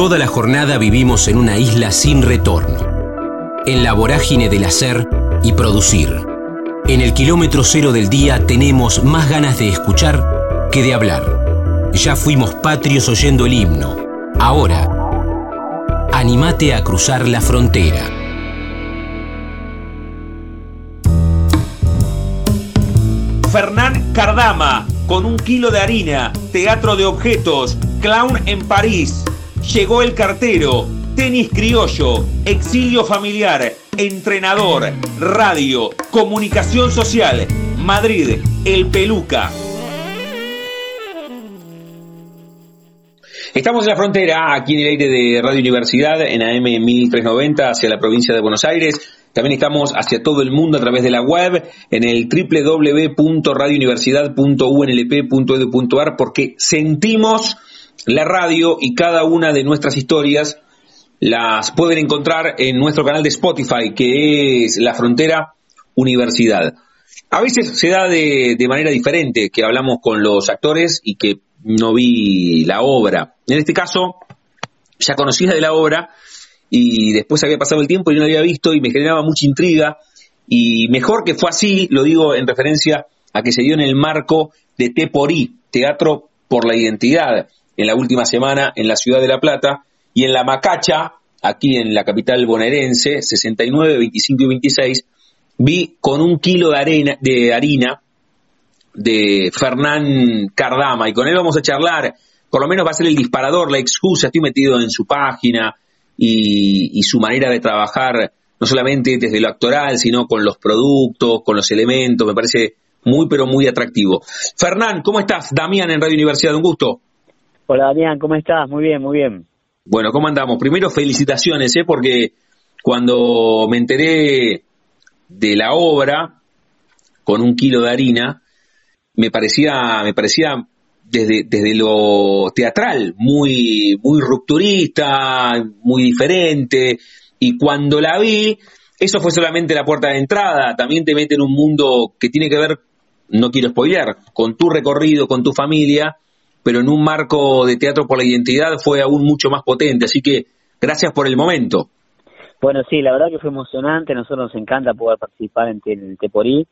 Toda la jornada vivimos en una isla sin retorno, en la vorágine del hacer y producir. En el kilómetro cero del día tenemos más ganas de escuchar que de hablar. Ya fuimos patrios oyendo el himno. Ahora, animate a cruzar la frontera. Fernán Cardama, con un kilo de harina, teatro de objetos, clown en París. Llegó el cartero, tenis criollo, exilio familiar, entrenador, radio, comunicación social, Madrid, El Peluca. Estamos en la frontera, aquí en el aire de Radio Universidad, en AM 1390, hacia la provincia de Buenos Aires. También estamos hacia todo el mundo a través de la web, en el www.radiouniversidad.unlp.edu.ar, porque sentimos la radio y cada una de nuestras historias las pueden encontrar en nuestro canal de Spotify, que es La Frontera Universidad. A veces se da de, manera diferente, que hablamos con los actores y que no vi la obra. En este caso, ya conocía de la obra y después había pasado el tiempo y no la había visto y me generaba mucha intriga. Y mejor que fue así, lo digo en referencia a que se dio en el marco de Teporí, Teatro por la Identidad, en la última semana en la ciudad de La Plata y en La Macacha, aquí en la capital bonaerense, 69, 25 y 26, vi con un kilo de, arena, de harina de Fernán Cardama y con él vamos a charlar, por lo menos va a ser el disparador, la excusa, estoy metido en su página y, y su manera de trabajar, no solamente desde lo actoral, sino con los productos, con los elementos, me parece muy pero muy atractivo. Fernán, ¿cómo estás? Damián en Radio Universidad, un gusto. Hola Damián, ¿cómo estás? Muy bien, muy bien. Bueno, ¿cómo andamos? Primero felicitaciones, ¿eh? porque cuando me enteré de la obra con un kilo de harina, me parecía, me parecía desde, desde lo teatral, muy, muy rupturista, muy diferente, y cuando la vi, eso fue solamente la puerta de entrada, también te mete en un mundo que tiene que ver, no quiero spoilear, con tu recorrido, con tu familia, pero en un marco de teatro por la identidad fue aún mucho más potente. Así que gracias por el momento. Bueno, sí, la verdad que fue emocionante. A nosotros nos encanta poder participar en, el Teporí.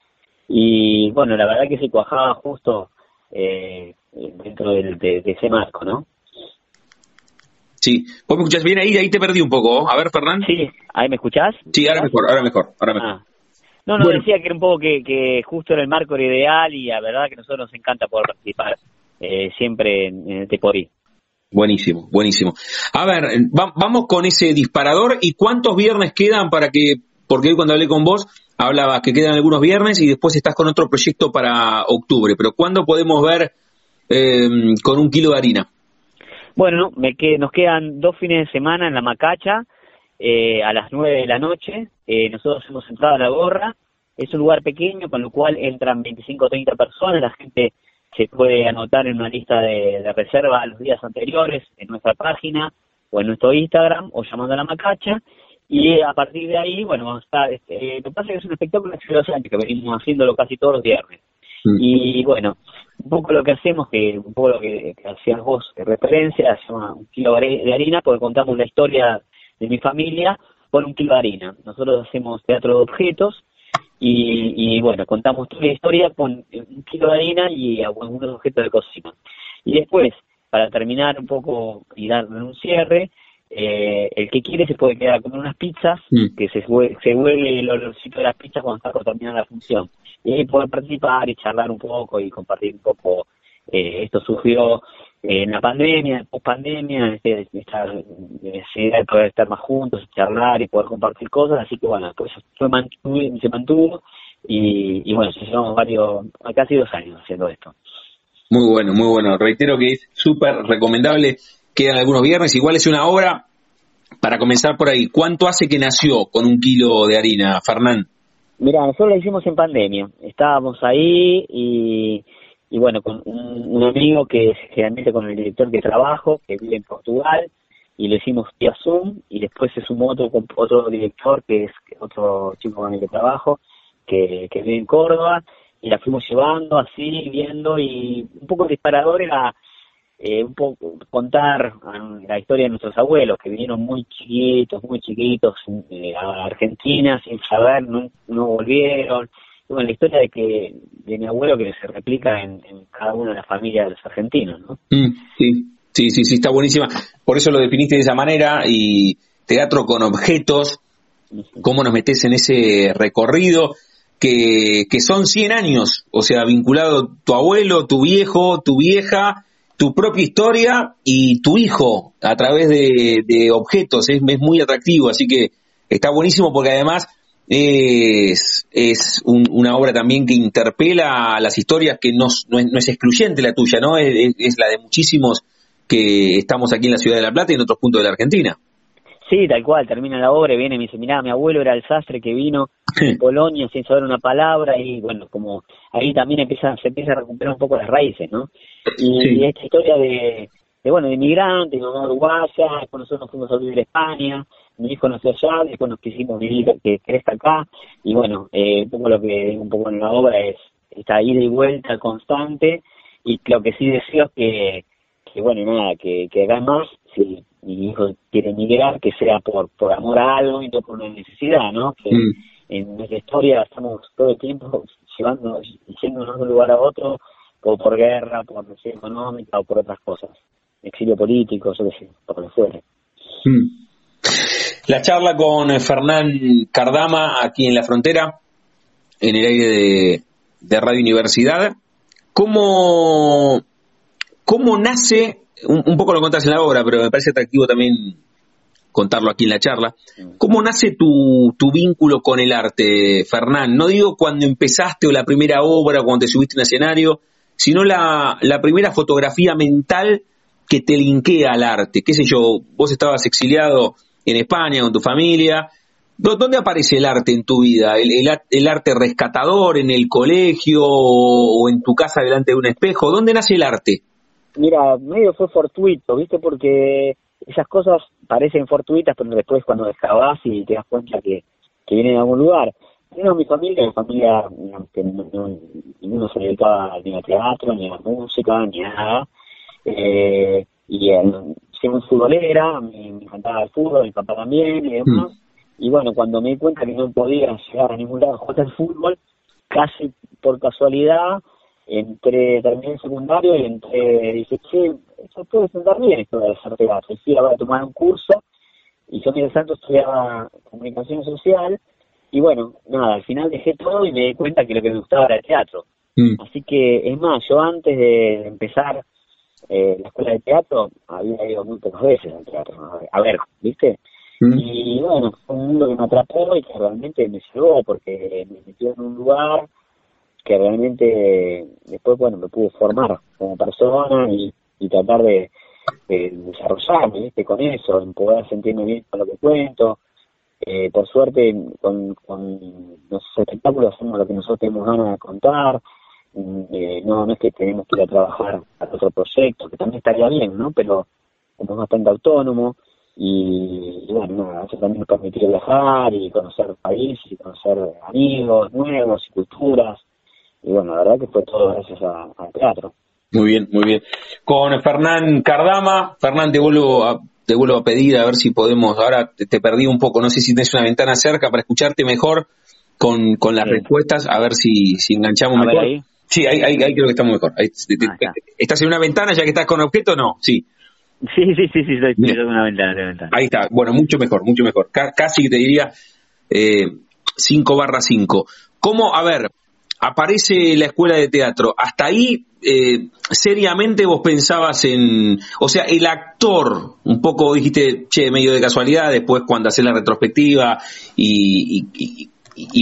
Y bueno, la verdad que se cuajaba justo eh, dentro de, ese marco, ¿no? Sí, vos me escuchás bien ahí, ahí te perdí un poco. A ver, Fernán. Sí, ahí me escuchás. Sí, ahora mejor, ahora mejor, ahora mejor. Ah. No, no, decía que era un poco que, que justo era el marco era ideal y la verdad que a nosotros nos encanta poder participar eh, siempre en, en Teporí. Buenísimo, buenísimo. A ver, vamos con ese disparador y cuántos viernes quedan para que, porque hoy cuando hablé con vos hablabas que quedan algunos viernes y después estás con otro proyecto para octubre, pero ¿cuándo podemos ver em, con un kilo de harina? Bueno, me que, nos quedan dos fines de semana en la Macacha eh, a las nueve de la noche. Eh, nosotros hemos entrado a la gorra. Es un lugar pequeño, con lo cual entran 25 o 30 personas. La gente se puede anotar en una lista de, reserva los días anteriores en nuestra página o en nuestro Instagram o llamando a la macacha y a partir de ahí, bueno, está, este, lo que pasa es que es un espectáculo hace dos años que venimos haciéndolo casi todos los viernes. Mm. Y bueno, un poco lo que hacemos, que un poco lo que, hacías vos de referencia, hacemos un kilo de harina, porque contamos la historia de mi familia por un kilo de harina. Nosotros hacemos teatro de objetos, y, bueno, contamos toda la historia con un kilo de harina y algunos objetos de cocina. Y después, para terminar un poco y darle un cierre, eh, el que quiere se puede quedar a comer unas pizzas, mm. que se, se vuelve el olorcito de las pizzas cuando está por terminar la función. Y ahí poder participar y charlar un poco y compartir un poco. Eh, esto surgió en la pandemia, post pandemia, este, esta necesidad de poder estar más juntos, charlar y poder compartir cosas, así que bueno, pues fue se mantuvo y, bueno, llevamos varios, casi dos años haciendo esto. Muy bueno, muy bueno. Reitero que es súper recomendable. Quedan algunos viernes. Igual es una obra, para comenzar por ahí, ¿cuánto hace que nació con un kilo de harina, Fernán? Mira, nosotros la hicimos en pandemia. Estábamos ahí y y bueno, con un, amigo que generalmente con el director que trabajo, que vive en Portugal, y lo hicimos vía Zoom, y después se sumó otro, otro director, que es otro chico con el que trabajo, que, que vive en Córdoba, y la fuimos llevando así, viendo, y un poco disparador era eh, un poco contar la historia de nuestros abuelos que vinieron muy chiquitos, muy chiquitos eh, a Argentina sin saber, no, no volvieron. Bueno, la historia de que de mi abuelo que se replica en, cada una de las familias de los argentinos, ¿no? Mm, sí, sí, sí, sí, está buenísima. Por eso lo definiste de esa manera y teatro con objetos, cómo nos metes en ese recorrido que, que son 100 años, o sea, vinculado tu abuelo, tu viejo, tu vieja, tu propia historia y tu hijo a través de, objetos. Es, muy atractivo, así que está buenísimo porque además es, es una obra también que interpela a las historias que no, no, es, excluyente la tuya, ¿no? Es, es, la de muchísimos que estamos aquí en la ciudad de La Plata y en otros puntos de la Argentina. Sí, tal cual, termina la obra, viene y me dice, mirá, mi abuelo era el sastre que vino de Polonia sin saber una palabra y bueno, como ahí también empieza, se empieza a recuperar un poco las raíces, ¿no? Y, esta historia de, de, bueno, de inmigrante, mi mamá uruguaya, después nosotros nos fuimos a vivir a España, mi hijo nació allá, después nos quisimos vivir, que crezca acá, y bueno, eh, un poco lo que un poco en la obra es esta ida y vuelta constante, y lo que sí deseo es que, que bueno, nada, que, que haga más, si mi hijo quiere emigrar, que sea por, por amor a algo y no por una necesidad, ¿no? Que mm. en nuestra historia estamos todo el tiempo llevando, yéndonos de un lugar a otro, o por guerra, por necesidad económica o por otras cosas, exilio político, yo qué sé, por lo que fuere. Mm. La charla con Fernán Cardama aquí en la frontera, en el aire de, Radio Universidad. ¿Cómo, ¿Cómo nace un, poco lo contas en la obra, pero me parece atractivo también contarlo aquí en la charla. ¿Cómo nace tu, tu vínculo con el arte, Fernán? No digo cuando empezaste o la primera obra, cuando te subiste en escenario, sino la, la primera fotografía mental que te linkea al arte. ¿Qué sé yo? Vos estabas exiliado en España con tu familia. ¿Dónde aparece el arte en tu vida? ¿El, el, arte rescatador en el colegio o en tu casa delante de un espejo? ¿Dónde nace el arte? Mira, medio fue fortuito, ¿viste? Porque esas cosas parecen fortuitas, pero después cuando excavas y te das cuenta que, que vienen de algún lugar. No, mi familia, mi familia, que no, ninguno se dedicaba ni al teatro, ni a la música, ni a nada. Eh, y eh, muy futbolera, me, me, encantaba el fútbol, mi papá también y demás. Mm. Y bueno, cuando me di cuenta que no podía llegar a ningún lado a jugar al fútbol, casi por casualidad, entre terminé el secundario y entre dije, che, eso puede sentar bien esto de hacer teatro. Y ahora a tomar un curso y yo mientras tanto estudiaba comunicación social y bueno, nada, al final dejé todo y me di cuenta que lo que me gustaba era el teatro. Mm. Así que, es más, yo antes de empezar eh, la escuela de teatro había ido muy pocas veces al teatro, a ver, ¿viste? Mm. Y bueno, fue un mundo que me atrapó y que realmente me llegó porque me metió en un lugar que realmente después, bueno, me pude formar como persona y, tratar de, desarrollarme, ¿viste? Con eso, en poder sentirme bien con lo que cuento. Eh, por suerte, con, con los espectáculos hacemos lo que nosotros tenemos ganas de contar. Eh, no, no es que tenemos que ir a trabajar a otro proyecto, que también estaría bien, ¿no? Pero como es bastante autónomo y, bueno, nada, eso también nos permitió viajar y conocer países y conocer amigos nuevos y culturas y bueno, la verdad que fue todo gracias al teatro. Muy bien, muy bien. Con Fernán Cardama, Fernán, te vuelvo a, te vuelvo a pedir a ver si podemos, ahora te, perdí un poco, no sé si tienes una ventana cerca para escucharte mejor con, con las respuestas, a ver si, si enganchamos mejor. ahí. Sí, ahí, ahí, creo que estamos mejor. ¿Estás en una ventana ya que estás con objeto no? Sí. Sí, sí, sí, sí, estoy, en una ventana, Ahí está, bueno, mucho mejor, mucho mejor. casi te diría 5 eh, barra 5. ¿Cómo, a ver, aparece la escuela de teatro, hasta ahí eh, seriamente vos pensabas en, o sea, el actor, un poco dijiste, che, medio de casualidad, después cuando haces la retrospectiva y, y,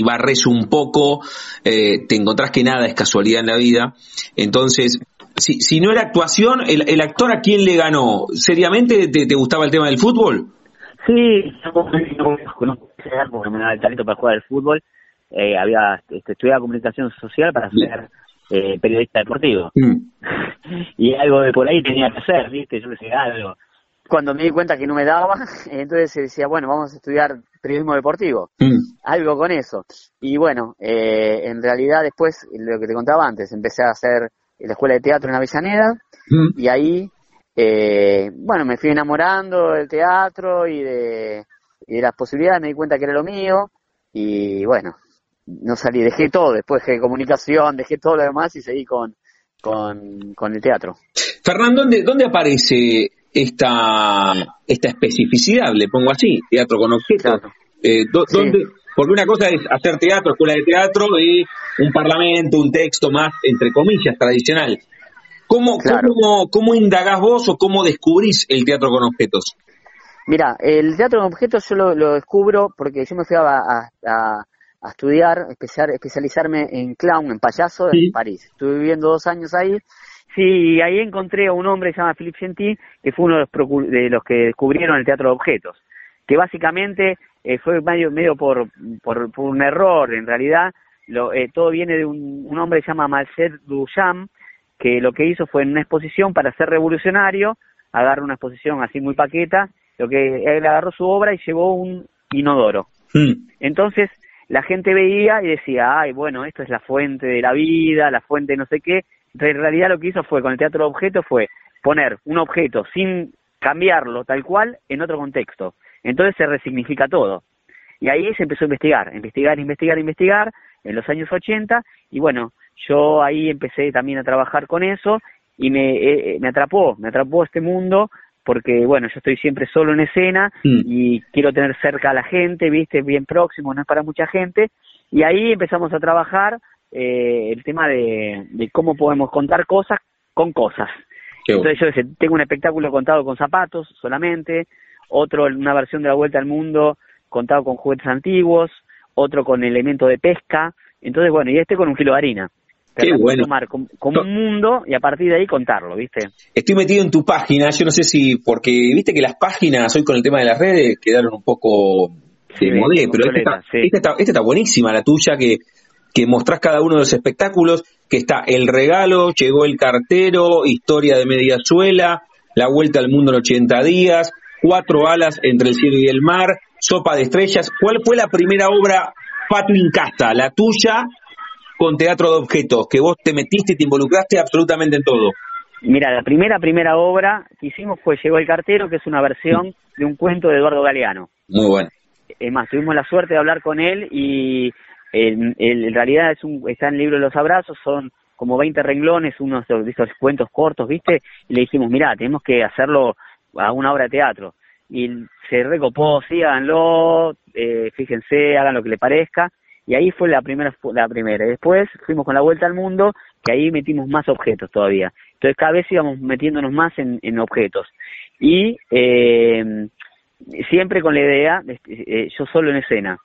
barres un poco, eh, te encontrás que nada es casualidad en la vida. Entonces, si, si no era actuación, el, el, actor a quién le ganó? ¿Seriamente te, gustaba el tema del fútbol? Sí, porque me da el talento para jugar al fútbol eh, había este, estudiado comunicación social para ser eh, periodista deportivo. Mm. y algo de por ahí tenía que hacer, ¿viste? Yo decía algo. Cuando me di cuenta que no me daba, entonces decía, bueno, vamos a estudiar periodismo deportivo. Mm. Algo con eso. Y bueno, eh, en realidad después, lo que te contaba antes, empecé a hacer la escuela de teatro en Avellaneda mm. y ahí eh, bueno, me fui enamorando del teatro y de, y de las posibilidades, me di cuenta que era lo mío y bueno, no salí, dejé todo, después dejé comunicación, dejé todo lo demás y seguí con, con, el teatro. Fernando, ¿dónde, ¿dónde aparece esta, esta especificidad? Le pongo así, teatro con objetos. Eh, porque una cosa es hacer teatro, escuela de teatro y un parlamento, un texto más, entre comillas, tradicional. ¿Cómo, cómo, cómo indagás vos o cómo descubrís el teatro con objetos? Mira, el teatro con objetos yo lo, descubro porque yo me fui a, a, estudiar, especial, especializarme en clown, en payaso, en París. Estuve viviendo dos años ahí. Sí, ahí encontré a un hombre que se llama Philippe Gentil, que fue uno de los, de los que descubrieron el teatro de objetos, que básicamente eh, fue medio, medio por, por, un error, en realidad lo, eh, todo viene de un, un, hombre que se llama Marcel Duchamp, que lo que hizo fue en una exposición para ser revolucionario, agarró una exposición así muy paqueta lo que él agarró su obra y llevó un inodoro. Hmm. Entonces la gente veía y decía, ay, bueno, esto es la fuente de la vida, la fuente de no sé qué. En realidad lo que hizo fue, con el teatro de objetos, fue poner un objeto sin cambiarlo tal cual en otro contexto. Entonces se resignifica todo. Y ahí se empezó a investigar, investigar, investigar, investigar en los años 80 y bueno, yo ahí empecé también a trabajar con eso y me, eh, eh, me atrapó, me atrapó este mundo porque bueno, yo estoy siempre solo en escena mm. y quiero tener cerca a la gente, viste, bien próximo, no es para mucha gente, y ahí empezamos a trabajar eh, el tema de, cómo podemos contar cosas con cosas. Entonces yo tengo un espectáculo contado con zapatos solamente, otro una versión de la Vuelta al Mundo contado con juguetes antiguos, otro con elemento de pesca, entonces bueno, y este con un kilo de harina. Qué bueno. Tomar como, un mundo y a partir de ahí contarlo, ¿viste? Estoy metido en tu página, yo no sé si, porque viste que las páginas hoy con el tema de las redes quedaron un poco de modé, pero esta, está, está, buenísima, la tuya, que, que mostrás cada uno de los espectáculos, que está El Regalo, Llegó el Cartero, Historia de Media Suela, La Vuelta al Mundo en 80 días, Cuatro Alas entre el Cielo y el Mar, Sopa de Estrellas. ¿Cuál fue la primera obra, Pato Incasta, la tuya con teatro de objetos, que vos te metiste y te involucraste absolutamente en todo? Mira, la primera, primera obra que hicimos fue Llegó el cartero, que es una versión de un cuento de Eduardo Galeano. Muy bueno. Es más, tuvimos la suerte de hablar con él y en realidad es un, está en el libro de los abrazos, son como 20 renglones, unos de esos cuentos cortos, ¿viste? Y le dijimos, mira, tenemos que hacerlo a una obra de teatro. Y se recopó, sí, háganlo, eh, fíjense, hagan lo que le parezca. Y ahí fue la primera la primera. Después fuimos con la vuelta al mundo que ahí metimos más objetos todavía. Entonces cada vez íbamos metiéndonos más en, en objetos. Y eh, siempre con la idea de, eh, yo solo en escena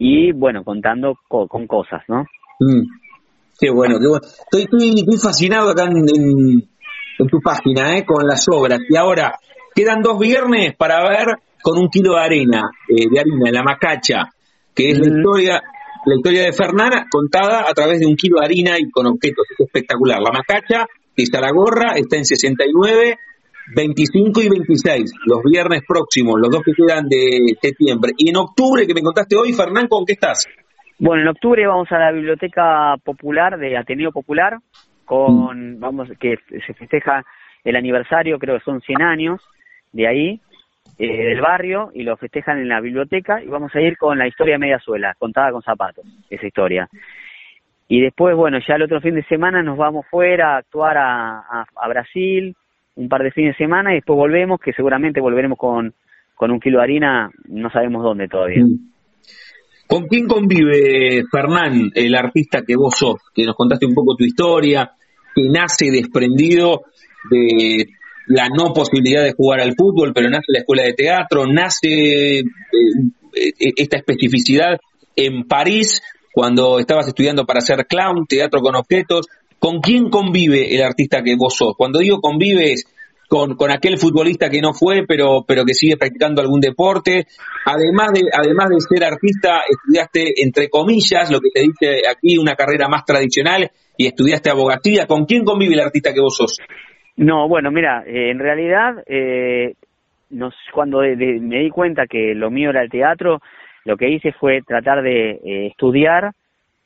y bueno contando con cosas no mm. qué bueno qué bueno estoy estoy, fascinado acá en, en, tu página eh con las obras y ahora quedan dos viernes para ver con un kilo de arena eh, de harina la macacha que es la historia la historia de Fernanda contada a través de un kilo de harina y con objetos. Es espectacular. La macacha, que está la gorra, está en 69, 25 y 26, los viernes próximos, los dos que quedan de septiembre. Y en octubre, que me contaste hoy, Fernán, ¿con qué estás? Bueno, en octubre vamos a la Biblioteca Popular de Ateneo Popular, con, mm. vamos, que se festeja el aniversario, creo que son 100 años de ahí, eh, del barrio y lo festejan en la biblioteca y vamos a ir con la historia de Mediasuela, contada con zapatos, esa historia. Y después, bueno, ya el otro fin de semana nos vamos fuera a actuar a, Brasil, un par de fines de semana y después volvemos, que seguramente volveremos con, con un kilo de harina, no sabemos dónde todavía. Mm. ¿Con quién convive Fernán, el artista que vos sos? Que nos contaste un poco tu historia, que nace desprendido de la no posibilidad de jugar al fútbol, pero nace la escuela de teatro, nace eh, eh, esta especificidad en París cuando estabas estudiando para ser clown, teatro con objetos. ¿Con quién convive el artista que vos sos? Cuando digo convives con, con aquel futbolista que no fue, pero, pero que sigue practicando algún deporte. Además de, además de ser artista, estudiaste, entre comillas, lo que te dice aquí, una carrera más tradicional y estudiaste abogacía. ¿Con quién convive el artista que vos sos? No, bueno, mira, eh, en realidad, eh, cuando me di cuenta que lo mío era el teatro, lo que hice fue tratar de eh, estudiar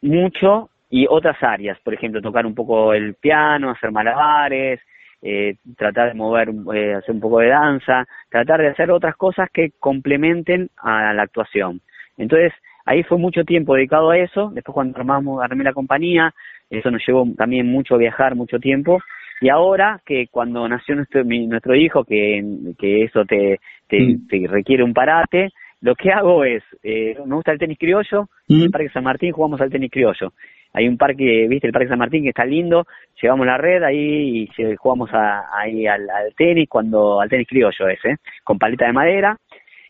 mucho y otras áreas, por ejemplo, tocar un poco el piano, hacer malabares, eh, tratar de mover, eh, hacer un poco de danza, tratar de hacer otras cosas que complementen a la actuación. Entonces, ahí fue mucho tiempo dedicado a eso, después cuando armamos, armé la compañía, eso nos llevó también mucho a viajar, mucho tiempo, y ahora que cuando nació nuestro, nuestro hijo, que, que eso te, te, mm. te requiere un parate, lo que hago es, eh, me gusta el tenis criollo, en el mm. Parque San Martín jugamos al tenis criollo. Hay un parque, viste, el Parque San Martín que está lindo, llevamos la red ahí y jugamos ahí al, tenis, cuando al tenis criollo ese, con paleta de madera.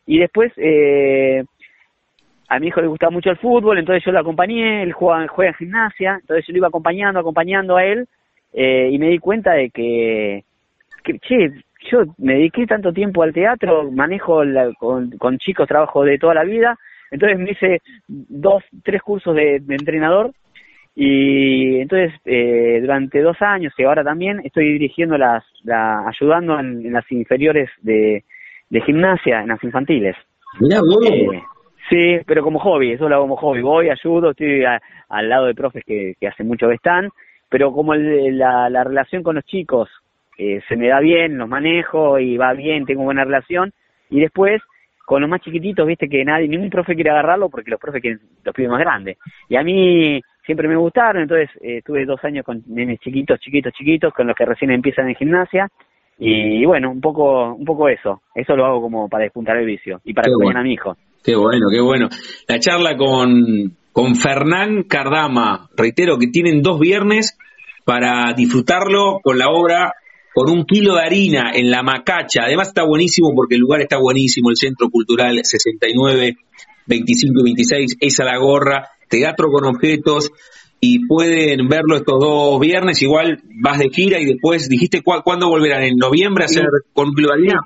Y después, eh, a mi hijo le gustaba mucho el fútbol, entonces yo lo acompañé, él juega, juega en gimnasia, entonces yo lo iba acompañando, acompañando a él, eh, y me di cuenta de que, que, che, yo me dediqué tanto tiempo al teatro, manejo con, chicos, trabajo de toda la vida, entonces me hice dos, tres cursos de, entrenador y entonces eh, durante dos años y ahora también estoy dirigiendo las, ayudando en, las inferiores de, gimnasia, en las infantiles. Mira, eh, sí, pero como hobby, eso lo hago como hobby, voy, ayudo, estoy al lado de profes que, que hace mucho que están, pero como la, la relación con los chicos eh, se me da bien, los manejo y va bien, tengo buena relación. Y después, con los más chiquititos, viste que nadie, ningún profe quiere agarrarlo porque los profes quieren los pibes más grandes. Y a mí siempre me gustaron, entonces eh, estuve dos años con nenes chiquitos, chiquitos, chiquitos, con los que recién empiezan en gimnasia. Y, bueno, un poco, un poco eso. Eso lo hago como para despuntar el vicio y para que a mi hijo. Qué bueno, qué bueno. La charla con, con Fernán Cardama, reitero que tienen dos viernes para disfrutarlo con la obra con un kilo de harina en la macacha. Además está buenísimo porque el lugar está buenísimo, el Centro Cultural 69, 25 y 26, esa la gorra, teatro con objetos y pueden verlo estos dos viernes, igual vas de gira y después dijiste cuándo volverán, en noviembre a hacer con kilo de harina.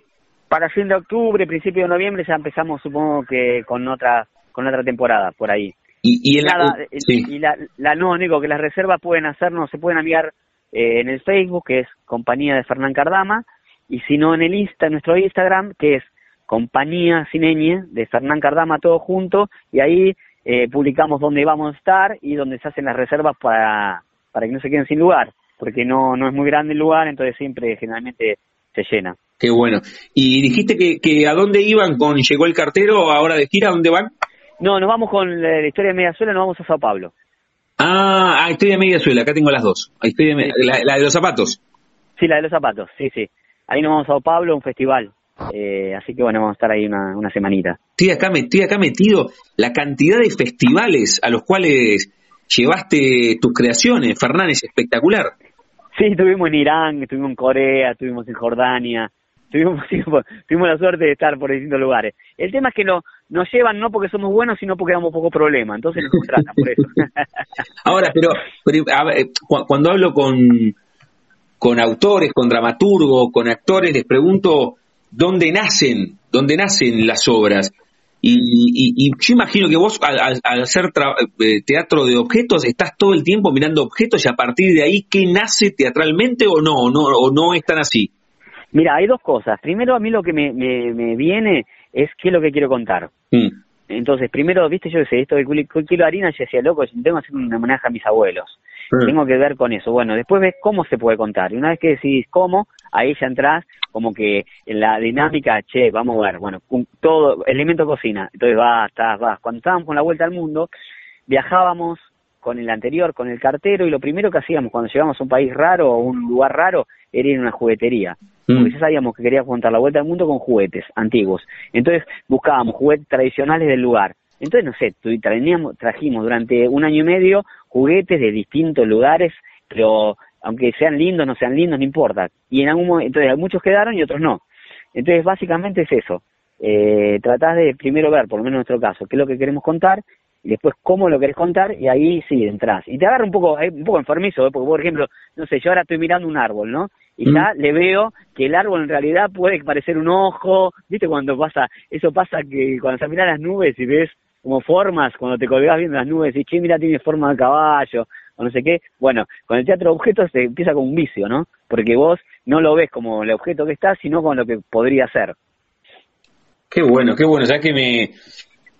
Para fin de octubre, principio de noviembre ya empezamos supongo que con otra con otra temporada por ahí. Y, la, y la, la, no, único que las reservas pueden hacernos, se pueden enviar eh, en el Facebook, que es Compañía de Fernán Cardama, y si no en el Insta, nuestro Instagram, que es Compañía Cineñe de Fernán Cardama, todo junto, y ahí eh, publicamos dónde vamos a estar y dónde se hacen las reservas para, para que no se queden sin lugar, porque no, no es muy grande el lugar, entonces siempre generalmente se llena. Qué bueno. ¿Y dijiste que, que a dónde iban con Llegó el Cartero ahora de gira? ¿A dónde van? No, nos vamos con la, historia de Mediazuela, nos vamos a Sao Paulo. Ah, ah, estoy de media suela, acá tengo las dos. De la, de los zapatos. Sí, la de los zapatos, sí, sí. Ahí nos vamos a Sao Pablo, un festival. Eh, así que bueno, vamos a estar ahí una, una semanita. Estoy acá, estoy acá metido la cantidad de festivales a los cuales llevaste tus creaciones, Fernán, es espectacular. Sí, estuvimos en Irán, estuvimos en Corea, estuvimos en Jordania, tuvimos, tuvimos la suerte de estar por distintos lugares. El tema es que no, nos llevan no porque somos buenos, sino porque damos poco problema, entonces nos contratan por eso. Ahora, pero, cuando hablo con, con autores, con dramaturgos, con actores, les pregunto dónde nacen, dónde nacen las obras. Y, yo imagino que vos al, hacer eh, teatro de objetos estás todo el tiempo mirando objetos y a partir de ahí, ¿qué nace teatralmente o no? ¿O no, o no es tan así? Mira, hay dos cosas. Primero, a mí lo que me, me, viene es qué es lo que quiero contar. Mm. Entonces, primero, viste, yo sé, esto de kilo de harina, yo decía, loco, tengo que hacer un homenaje a mis abuelos. Tengo que ver con eso. Bueno, después ves cómo se puede contar. Y una vez que decís cómo, ahí ya entras como que en la dinámica, che, vamos a ver, bueno, todo, elemento cocina. Entonces vas, estás, vas. Cuando estábamos con la vuelta al mundo, viajábamos con el anterior, con el cartero, y lo primero que hacíamos cuando llegamos a un país raro o un lugar raro era ir a una juguetería. Porque mm. ya sabíamos que queríamos contar la vuelta al mundo con juguetes antiguos. Entonces buscábamos juguetes tradicionales del lugar. Entonces, no sé, trajimos durante un año y medio juguetes de distintos lugares, pero aunque sean lindos, no sean lindos, no importa. Y en algún momento, entonces muchos quedaron y otros no. Entonces, básicamente es eso. Eh, tratás de primero ver, por lo menos en nuestro caso, qué es lo que queremos contar y después cómo lo querés contar y ahí sí entras. Y te agarra un poco, un poco enfermizo, ¿eh? porque por ejemplo, no sé, yo ahora estoy mirando un árbol, ¿no? Y ya le veo que el árbol en realidad puede parecer un ojo, ¿viste? Cuando pasa, eso pasa que cuando se miran las nubes y ves como formas, cuando te colgás viendo las nubes y che, mira, tiene forma de caballo, o no sé qué. Bueno, con el teatro de objetos se empieza con un vicio, ¿no? Porque vos no lo ves como el objeto que está, sino como lo que podría ser. Qué bueno, qué bueno, ya que me,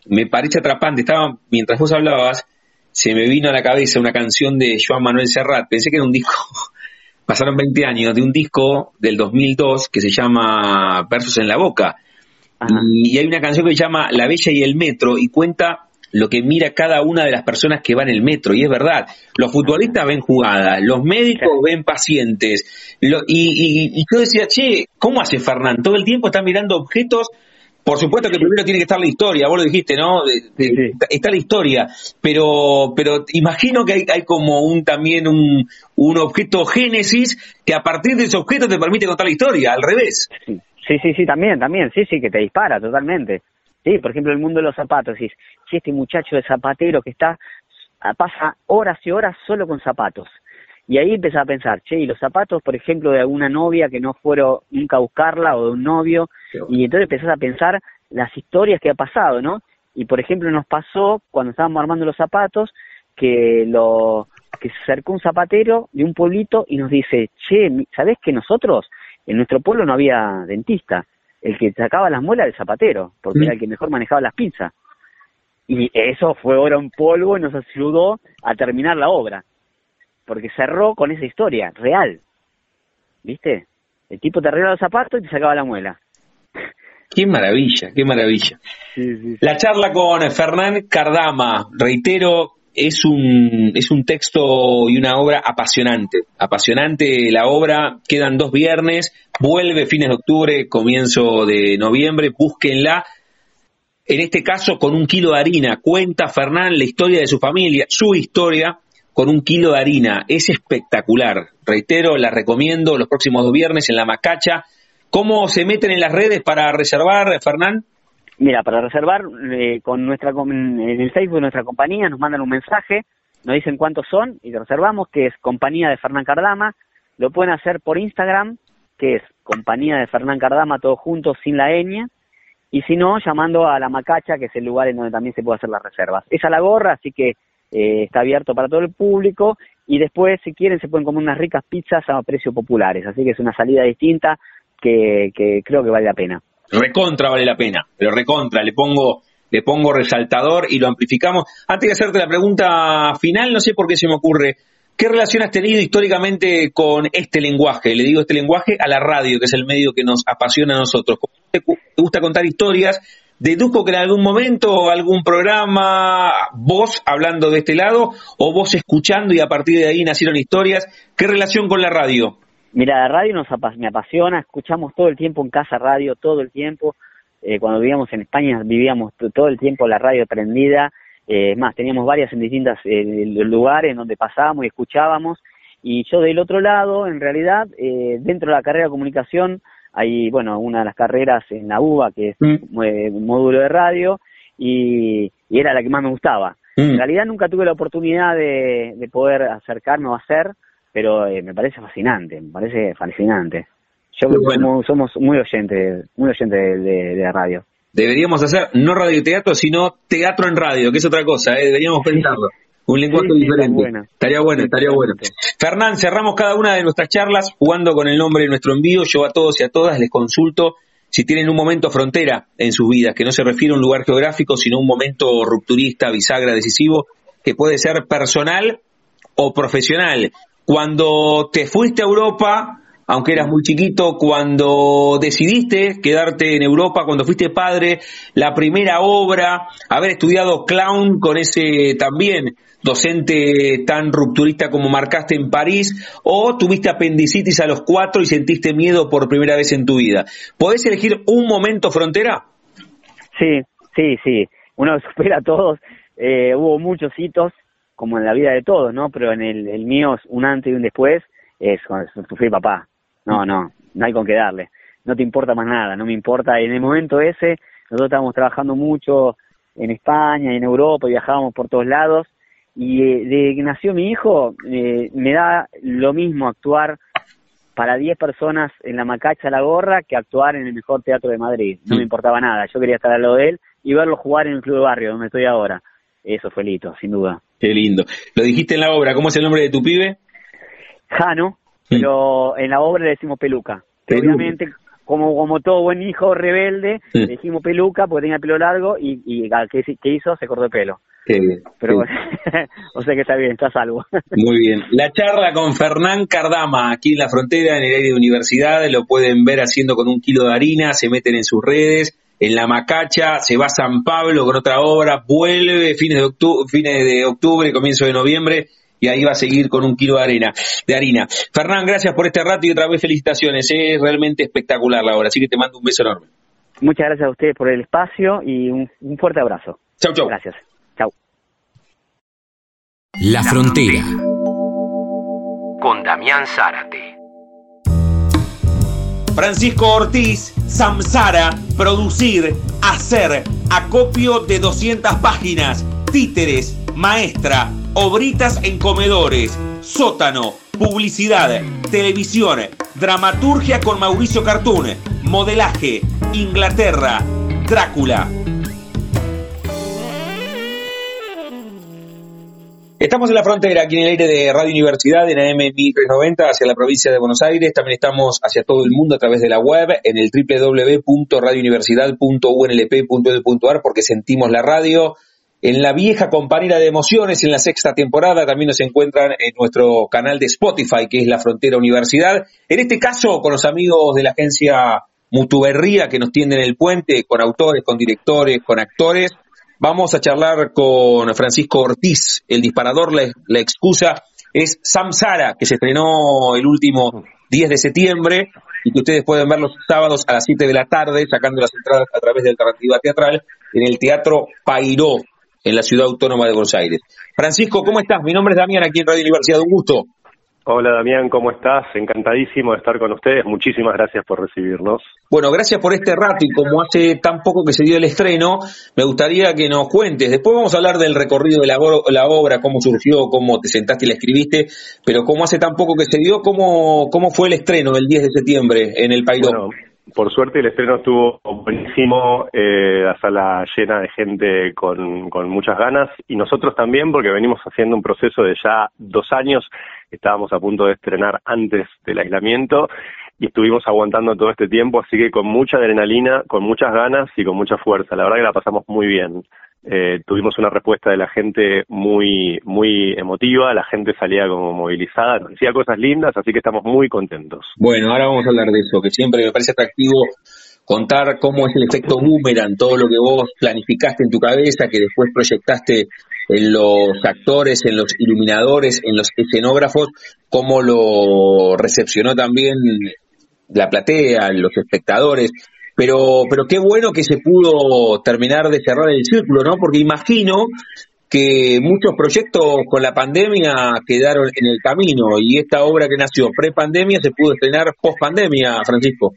me parece atrapante. Estaba, mientras vos hablabas, se me vino a la cabeza una canción de Joan Manuel Serrat. Pensé que era un disco pasaron 20 años de un disco del 2002 que se llama Versos en la Boca. Y, hay una canción que se llama La Bella y el Metro y cuenta lo que mira cada una de las personas que van en el metro. Y es verdad, los futbolistas ven jugadas, los médicos ven pacientes. y, y, yo decía, che, ¿cómo hace Fernán? Todo el tiempo está mirando objetos por supuesto que primero tiene que estar la historia, vos lo dijiste, ¿no? Está la historia, pero pero imagino que hay, como un también un, un objeto génesis que a partir de ese objeto te permite contar la historia, al revés. Sí, sí, sí, también, también, sí, sí, que te dispara totalmente. Sí, por ejemplo, el mundo de los zapatos, si este muchacho de zapatero que está, pasa horas y horas solo con zapatos. Y ahí empezás a pensar, che, y los zapatos, por ejemplo, de alguna novia que no fueron nunca a buscarla o de un novio, y entonces empezás a pensar las historias que ha pasado, ¿no? Y por ejemplo nos pasó cuando estábamos armando los zapatos que lo que se acercó un zapatero de un pueblito y nos dice, che, ¿sabés que nosotros en nuestro pueblo no había dentista? El que sacaba las muelas del zapatero, porque era el que mejor manejaba las pinzas. Y eso fue ahora un polvo y nos ayudó a terminar la obra, porque cerró con esa historia real. ¿Viste? El tipo te arreglaba los zapatos y te sacaba la muela. Qué maravilla, qué maravilla. La charla con Fernán Cardama, reitero, es un, es un texto y una obra apasionante. Apasionante la obra, quedan dos viernes, vuelve fines de octubre, comienzo de noviembre, búsquenla. En este caso, con un kilo de harina, cuenta Fernán la historia de su familia, su historia, con un kilo de harina. Es espectacular. Reitero, la recomiendo los próximos dos viernes en La Macacha ¿Cómo se meten en las redes para reservar, Fernán? Mira, para reservar eh, con nuestra en el Facebook de nuestra compañía nos mandan un mensaje, nos dicen cuántos son y reservamos, que es compañía de Fernán Cardama. Lo pueden hacer por Instagram, que es compañía de Fernán Cardama, todos juntos sin la ñ. Y si no, llamando a la Macacha, que es el lugar en donde también se puede hacer las reservas. Es a la gorra, así que eh, está abierto para todo el público. Y después, si quieren, se pueden comer unas ricas pizzas a precios populares. Así que es una salida distinta que, creo que vale la pena. Recontra vale la pena, pero recontra, le pongo le pongo resaltador y lo amplificamos. Antes de hacerte la pregunta final, no sé por qué se me ocurre, ¿qué relación has tenido históricamente con este lenguaje? Le digo este lenguaje a la radio, que es el medio que nos apasiona a nosotros. ¿Te gusta contar historias? Deduzco que en algún momento, algún programa, vos hablando de este lado, o vos escuchando y a partir de ahí nacieron historias. ¿Qué relación con la radio? Mira, la radio nos me apasiona, escuchamos todo el tiempo en casa radio, todo el tiempo. Eh, cuando vivíamos en España vivíamos todo el tiempo la radio prendida. Eh, es más, teníamos varias en distintos eh, lugares donde pasábamos y escuchábamos. Y yo del otro lado, en realidad, dentro de la carrera de comunicación, hay, bueno, una de las carreras en la UBA, que es mm. un módulo de radio, y, era la que más me gustaba. Mm. En realidad nunca tuve la oportunidad de, de poder acercarme o hacer, pero eh, me parece fascinante, me parece fascinante. Yo somos, muy oyentes, muy oyentes de, de, radio. Deberíamos hacer no radioteatro, sino teatro en radio, que es otra cosa, ¿eh? deberíamos pensarlo. Un lenguaje diferente. Estaría bueno, estaría bueno. Fernán, cerramos cada una de nuestras charlas jugando con el nombre de nuestro envío. Yo a todos y a todas les consulto si tienen un momento frontera en sus vidas, que no se refiere a un lugar geográfico, sino un momento rupturista, bisagra, decisivo, que puede ser personal o profesional. Cuando te fuiste a Europa, aunque eras muy chiquito, cuando decidiste quedarte en Europa, cuando fuiste padre, la primera obra, haber estudiado clown con ese también docente tan rupturista como marcaste en París, o tuviste apendicitis a los cuatro y sentiste miedo por primera vez en tu vida. ¿Podés elegir un momento frontera? Sí, sí, sí. Uno supera a todos. Eh, hubo muchos hitos como en la vida de todos, ¿no? Pero en el, el mío, un antes y un después, es cuando fui papá. No, no, no hay con qué darle. No te importa más nada, no me importa. En el momento ese, nosotros estábamos trabajando mucho en España y en Europa, y viajábamos por todos lados. Y eh, de que nació mi hijo, eh, me da lo mismo actuar para 10 personas en la Macacha La Gorra que actuar en el mejor teatro de Madrid. No me importaba nada. Yo quería estar al lado de él y verlo jugar en el Club de Barrio, donde estoy ahora. Eso fue Lito, sin duda. Qué lindo. Lo dijiste en la obra, ¿cómo es el nombre de tu pibe? Jano, pero en la obra le decimos peluca. obviamente como, como todo buen hijo rebelde, le dijimos peluca porque tenía el pelo largo y, y ¿qué, ¿qué, hizo? Se cortó el pelo. Pero o sea que está bien, está salvo. Muy bien. La charla con Fernán Cardama, aquí en la frontera, en el aire de universidad, lo pueden ver haciendo con un kilo de harina, se meten en sus redes, en la Macacha, se va a San Pablo con otra obra, vuelve fines de octubre, fines de octubre, comienzo de noviembre, y ahí va a seguir con un kilo de arena, de harina. Fernán, gracias por este rato y otra vez felicitaciones, es realmente espectacular la obra, así que te mando un beso enorme. Muchas gracias a ustedes por el espacio y un, un fuerte abrazo. Chau, chau. Gracias. Chau. La Frontera. Con Damián Zárate. Francisco Ortiz, Samsara, producir, hacer, acopio de 200 páginas, títeres, maestra, obritas en comedores, sótano, publicidad, televisión, dramaturgia con Mauricio Cartún, modelaje, Inglaterra, Drácula. Estamos en la frontera, aquí en el aire de Radio Universidad, en AM 1390, hacia la provincia de Buenos Aires. También estamos hacia todo el mundo a través de la web, en el www.radiouniversidad.unlp.edu.ar, porque sentimos la radio. En la vieja compañera de emociones, en la sexta temporada, también nos encuentran en nuestro canal de Spotify, que es La Frontera Universidad. En este caso, con los amigos de la agencia Mutuberría, que nos tienden el puente, con autores, con directores, con actores Vamos a charlar con Francisco Ortiz, el disparador, la, excusa es Samsara, que se estrenó el último 10 de septiembre y que ustedes pueden ver los sábados a las 7 de la tarde, sacando las entradas a través de Alternativa Teatral, en el Teatro Pairó, en la Ciudad Autónoma de Buenos Aires. Francisco, ¿cómo estás? Mi nombre es Damián, aquí en Radio Universidad, un gusto. Hola Damián, ¿cómo estás? Encantadísimo de estar con ustedes. Muchísimas gracias por recibirnos. Bueno, gracias por este rato y como hace tan poco que se dio el estreno, me gustaría que nos cuentes. Después vamos a hablar del recorrido de la, obra, cómo surgió, cómo te sentaste y la escribiste, pero como hace tan poco que se dio, ¿cómo, cómo fue el estreno el 10 de septiembre en el Pairón? por suerte el estreno estuvo buenísimo, eh, la sala llena de gente con, con muchas ganas y nosotros también porque venimos haciendo un proceso de ya dos años, estábamos a punto de estrenar antes del aislamiento y estuvimos aguantando todo este tiempo, así que con mucha adrenalina, con muchas ganas y con mucha fuerza, la verdad que la pasamos muy bien. Eh, tuvimos una respuesta de la gente muy muy emotiva, la gente salía como movilizada, nos decía cosas lindas, así que estamos muy contentos. Bueno, ahora vamos a hablar de eso, que siempre me parece atractivo contar cómo es el efecto boomerang, todo lo que vos planificaste en tu cabeza, que después proyectaste en los actores, en los iluminadores, en los escenógrafos, cómo lo recepcionó también la platea, los espectadores. Pero, pero qué bueno que se pudo terminar de cerrar el círculo, ¿no? Porque imagino que muchos proyectos con la pandemia quedaron en el camino y esta obra que nació pre-pandemia se pudo estrenar post-pandemia, Francisco.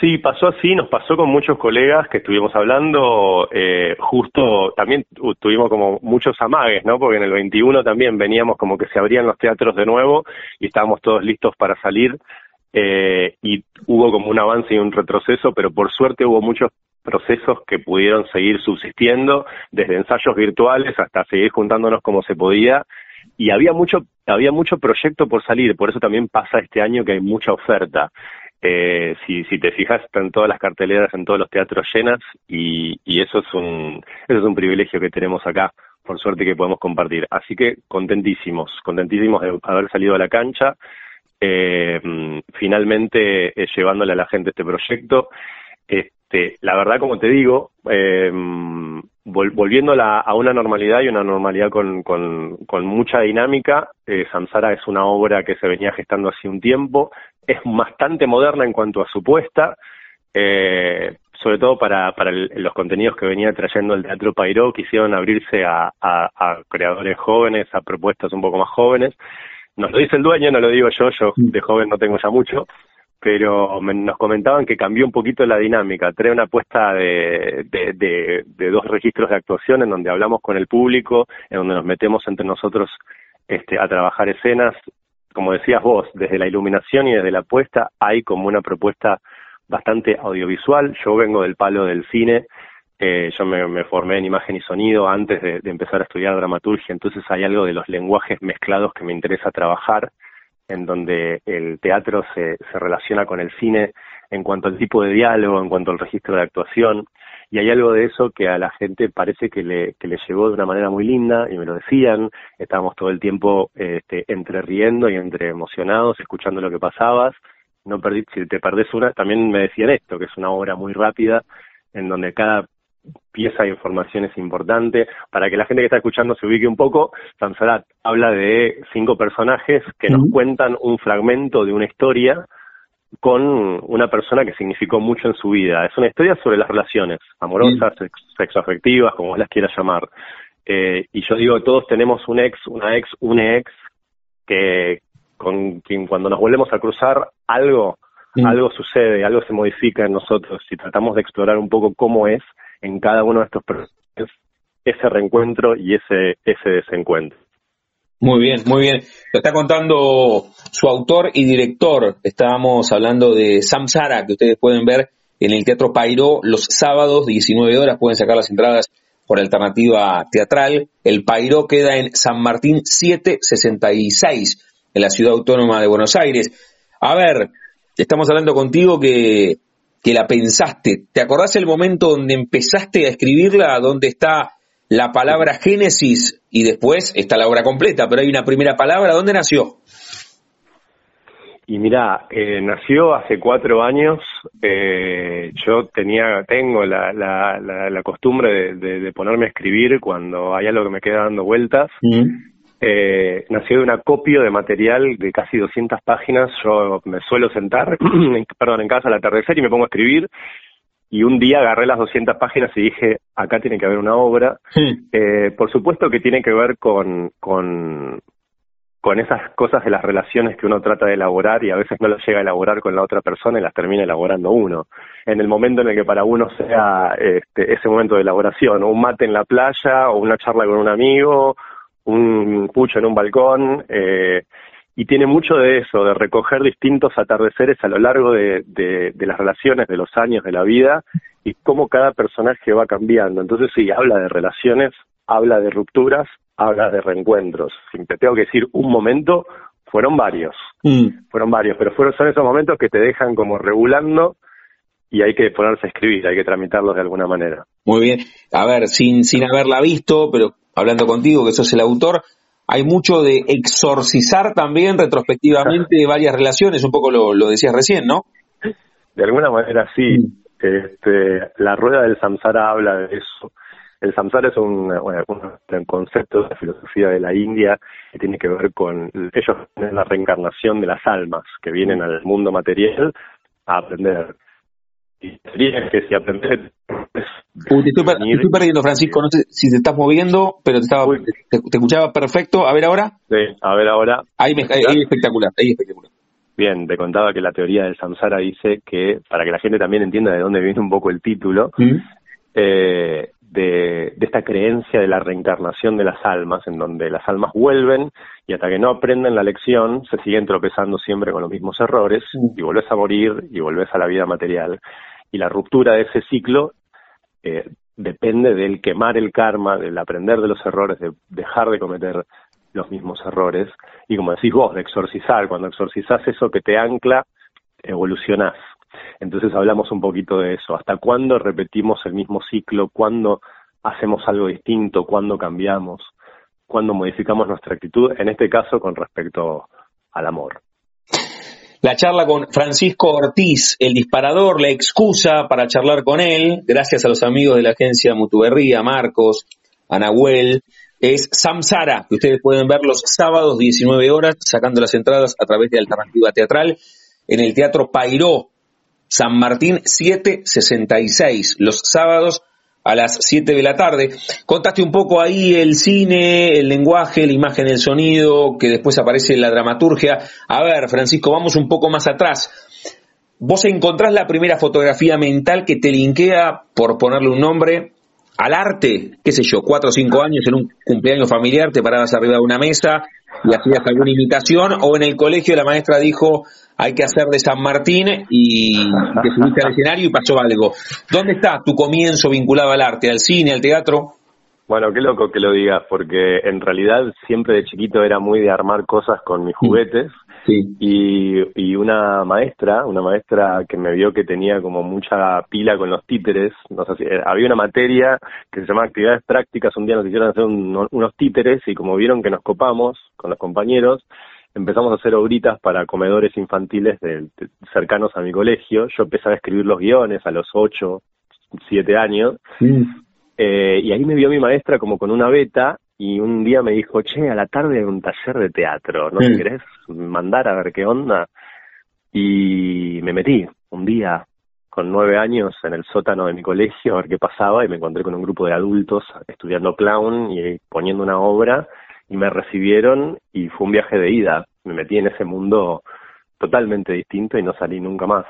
Sí, pasó así, nos pasó con muchos colegas que estuvimos hablando, eh, justo también tuvimos como muchos amagues, ¿no? Porque en el 21 también veníamos como que se abrían los teatros de nuevo y estábamos todos listos para salir eh, y hubo como un avance y un retroceso, pero por suerte hubo muchos procesos que pudieron seguir subsistiendo, desde ensayos virtuales hasta seguir juntándonos como se podía, y había mucho, había mucho proyecto por salir, por eso también pasa este año que hay mucha oferta. Eh, si, te fijas, están todas las carteleras en todos los teatros llenas y, y eso es un eso es un privilegio que tenemos acá, por suerte que podemos compartir. Así que contentísimos, contentísimos de haber salido a la cancha eh, finalmente eh, llevándole a la gente este proyecto. Este, la verdad, como te digo, eh, volviendo a, una normalidad y una normalidad con, con, mucha dinámica, eh, es una obra que se venía gestando hace un tiempo, es bastante moderna en cuanto a su puesta, eh, sobre todo para, para los contenidos que venía trayendo el Teatro Pairó, quisieron abrirse a, a creadores jóvenes, a propuestas un poco más jóvenes. Nos lo dice el dueño, no lo digo yo, yo mm. de joven no tengo ya mucho, pero nos comentaban que cambió un poquito la dinámica. Trae una apuesta de, de, de, dos registros de actuación en donde hablamos con el público, en donde nos metemos entre nosotros este, a trabajar escenas. Como decías vos, desde la iluminación y desde la apuesta hay como una propuesta bastante audiovisual. Yo vengo del palo del cine eh, yo me, formé en imagen y sonido antes de, empezar a estudiar dramaturgia, entonces hay algo de los lenguajes mezclados que me interesa trabajar. En donde el teatro se, se relaciona con el cine en cuanto al tipo de diálogo, en cuanto al registro de actuación, y hay algo de eso que a la gente parece que le, que le llegó de una manera muy linda, y me lo decían, estábamos todo el tiempo este, entre riendo y entre emocionados, escuchando lo que pasabas, no perdí, si te perdés una, también me decían esto, que es una obra muy rápida, en donde cada pieza de información es importante. Para que la gente que está escuchando se ubique un poco, Samsarat habla de cinco personajes que nos cuentan un fragmento de una historia con una persona que significó mucho en su vida. Es una historia sobre las relaciones amorosas, sexoafectivas, como las quieras llamar. Eh, y yo digo, todos tenemos un ex, una ex, un ex que con quien cuando nos volvemos a cruzar algo, algo sucede, algo se modifica en nosotros. Si tratamos de explorar un poco cómo es en cada uno de estos personajes ese reencuentro y ese, ese desencuentro. Muy bien, muy bien. Lo está contando su autor y director. Estábamos hablando de Samsara, que ustedes pueden ver en el Teatro Pairó los sábados, 19 horas. Pueden sacar las entradas por alternativa teatral. El Pairó queda en San Martín 766, en la ciudad autónoma de Buenos Aires. A ver, estamos hablando contigo que, que la pensaste. ¿Te acordás el momento donde empezaste a escribirla? ¿Dónde está la palabra Génesis y después está la obra completa, pero hay una primera palabra. ¿Dónde nació? Y mira, eh, nació hace cuatro años. Eh, yo tenía, tengo la, la, la, costumbre de, ponerme a escribir cuando hay algo que me queda dando vueltas. Mm. Eh, nació de un acopio de material de casi 200 páginas. Yo me suelo sentar, perdón, en casa al atardecer y me pongo a escribir y un día agarré las 200 páginas y dije, acá tiene que haber una obra. Eh, por supuesto que tiene que ver con, con, con esas cosas de las relaciones que uno trata de elaborar y a veces no las llega a elaborar con la otra persona y las termina elaborando uno. En el momento en el que para uno sea este, ese momento de elaboración, un mate en la playa o una charla con un amigo, un pucho en un balcón, eh, y tiene mucho de eso, de recoger distintos atardeceres a lo largo de, de, las relaciones, de los años, de la vida, y cómo cada personaje va cambiando. Entonces sí, habla de relaciones, habla de rupturas, habla de reencuentros. Si te tengo que decir un momento, fueron varios, mm. fueron varios, pero fueron, son esos momentos que te dejan como regulando y hay que ponerse a escribir, hay que tramitarlos de alguna manera. Muy bien, a ver, sin, sin haberla visto, pero hablando contigo, que sos el autor, hay mucho de exorcizar también retrospectivamente varias relaciones, un poco lo, lo decías recién, ¿no? De alguna manera sí. Mm. Este, la rueda del samsara habla de eso. El samsara es un, un, concepto de la filosofía de la India que tiene que ver con ellos la reencarnación de las almas que vienen al mundo material a aprender y que si aprendes... te, estoy, perdiendo, Francisco. No sé si te estás moviendo, pero te, estaba, te, escuchaba perfecto. A ver ahora. Sí, a ver ahora. Ahí, me, ahí, espectacular, ahí espectacular. Bien, te contaba que la teoría del samsara dice que, para que la gente también entienda de dónde viene un poco el título, eh, de, esta creencia de la reencarnación de las almas, en donde las almas vuelven y hasta que no aprenden la lección se siguen tropezando siempre con los mismos errores y volvés a morir y volvés a la vida material. Y la ruptura de ese ciclo eh, depende del quemar el karma, del aprender de los errores, de dejar de cometer los mismos errores y como decís vos, de exorcizar. Cuando exorcizás eso que te ancla, evolucionás. Entonces hablamos un poquito de eso. ¿Hasta cuándo repetimos el mismo ciclo? ¿Cuándo hacemos algo distinto? ¿Cuándo cambiamos? ¿Cuándo modificamos nuestra actitud? En este caso, con respecto al amor. La charla con Francisco Ortiz, el disparador, la excusa para charlar con él, gracias a los amigos de la agencia Mutuberría, Marcos, Anahuel, es Samsara, que ustedes pueden ver los sábados 19 horas, sacando las entradas a través de Alternativa Teatral, en el Teatro Pairó, San Martín 766, los sábados a las 7 de la tarde. Contaste un poco ahí el cine, el lenguaje, la imagen, el sonido, que después aparece la dramaturgia. A ver, Francisco, vamos un poco más atrás. Vos encontrás la primera fotografía mental que te linkea, por ponerle un nombre, al arte, qué sé yo, cuatro o cinco años en un cumpleaños familiar, te parabas arriba de una mesa y hacías alguna imitación, o en el colegio la maestra dijo, hay que hacer de San Martín y te subiste al escenario y pasó algo. ¿Dónde está tu comienzo vinculado al arte, al cine, al teatro? Bueno, qué loco que lo digas, porque en realidad siempre de chiquito era muy de armar cosas con mis juguetes y, y una maestra, una maestra que me vio que tenía como mucha pila con los títeres, no sé si, había una materia que se llamaba actividades prácticas, un día nos hicieron hacer unos títeres y como vieron que nos copamos con los compañeros, empezamos a hacer obritas para comedores infantiles de, cercanos a mi colegio. Yo empecé a escribir los guiones a los ocho, siete años. Eh, y ahí me vio mi maestra como con una beta y un día me dijo, che, a la tarde hay un taller de teatro, ¿no te querés mandar a ver qué onda? Y me metí un día con nueve años en el sótano de mi colegio a ver qué pasaba y me encontré con un grupo de adultos estudiando clown y poniendo una obra y me recibieron y fue un viaje de ida. Me metí en ese mundo totalmente distinto y no salí nunca más.